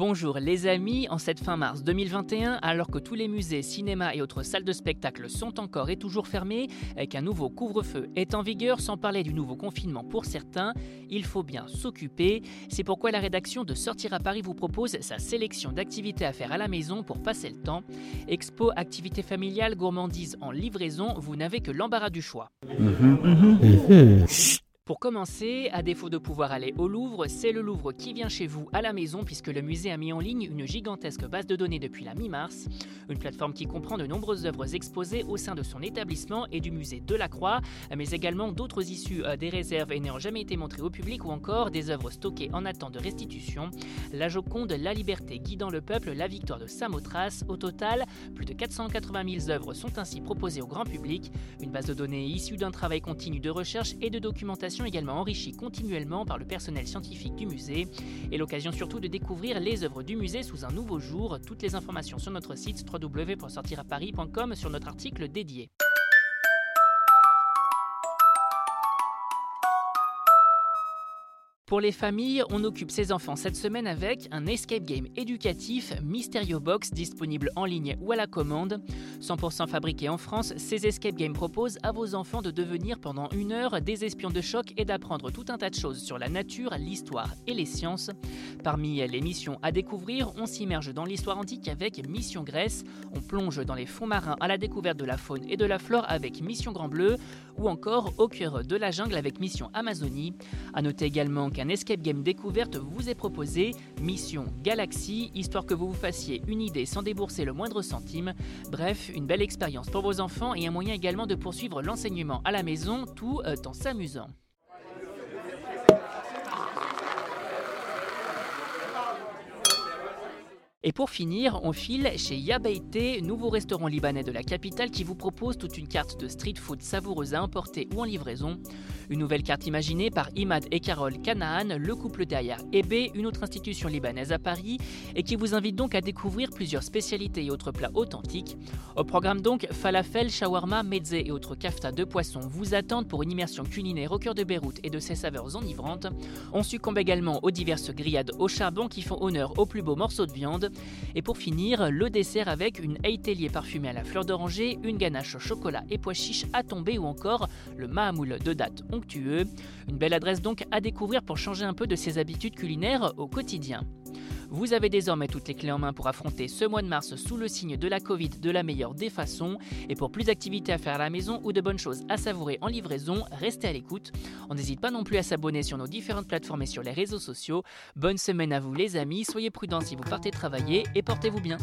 Bonjour les amis, en cette fin mars 2021, alors que tous les musées, cinémas et autres salles de spectacle sont encore et toujours fermés, et qu'un nouveau couvre-feu est en vigueur, sans parler du nouveau confinement pour certains, il faut bien s'occuper. C'est pourquoi la rédaction de Sortir à Paris vous propose sa sélection d'activités à faire à la maison pour passer le temps. Expo, activités familiales, gourmandises en livraison, vous n'avez que l'embarras du choix. Pour commencer, à défaut de pouvoir aller au Louvre, c'est le Louvre qui vient chez vous à la maison puisque le musée a mis en ligne une gigantesque base de données depuis la mi-mars, une plateforme qui comprend de nombreuses œuvres exposées au sein de son établissement et du musée de la Croix, mais également d'autres issues euh, des réserves et n'ayant jamais été montrées au public ou encore des œuvres stockées en attente de restitution. La Joconde, La Liberté guidant le peuple, La Victoire de Samothrace. Au total, plus de 480 000 œuvres sont ainsi proposées au grand public, une base de données issue d'un travail continu de recherche et de documentation également enrichi continuellement par le personnel scientifique du musée et l'occasion surtout de découvrir les œuvres du musée sous un nouveau jour. Toutes les informations sur notre site www.sortiraparis.com sur notre article dédié. Pour les familles, on occupe ses enfants cette semaine avec un escape game éducatif Mysterio Box disponible en ligne ou à la commande. 100% fabriqué en France, ces escape games proposent à vos enfants de devenir pendant une heure des espions de choc et d'apprendre tout un tas de choses sur la nature, l'histoire et les sciences. Parmi les missions à découvrir, on s'immerge dans l'histoire antique avec Mission Grèce, on plonge dans les fonds marins à la découverte de la faune et de la flore avec Mission Grand Bleu, ou encore au cœur de la jungle avec Mission Amazonie. A noter également un escape game découverte vous est proposé, Mission Galaxy, histoire que vous vous fassiez une idée sans débourser le moindre centime. Bref, une belle expérience pour vos enfants et un moyen également de poursuivre l'enseignement à la maison tout euh, en s'amusant. Et pour finir, on file chez Yabaité, nouveau restaurant libanais de la capitale qui vous propose toute une carte de street food savoureuse à emporter ou en livraison. Une nouvelle carte imaginée par Imad et Carole Kanaan, le couple derrière Ebe, une autre institution libanaise à Paris, et qui vous invite donc à découvrir plusieurs spécialités et autres plats authentiques. Au programme donc, falafel, shawarma, mezze et autres kafta de poisson vous attendent pour une immersion culinaire au cœur de Beyrouth et de ses saveurs enivrantes. On succombe également aux diverses grillades au charbon qui font honneur aux plus beaux morceaux de viande. Et pour finir, le dessert avec une haïtélier parfumée à la fleur d'oranger, une ganache au chocolat et pois chiches à tomber ou encore le mahamoul de date onctueux. Une belle adresse donc à découvrir pour changer un peu de ses habitudes culinaires au quotidien. Vous avez désormais toutes les clés en main pour affronter ce mois de mars sous le signe de la Covid de la meilleure des façons. Et pour plus d'activités à faire à la maison ou de bonnes choses à savourer en livraison, restez à l'écoute. On n'hésite pas non plus à s'abonner sur nos différentes plateformes et sur les réseaux sociaux. Bonne semaine à vous les amis, soyez prudents si vous partez travailler et portez-vous bien.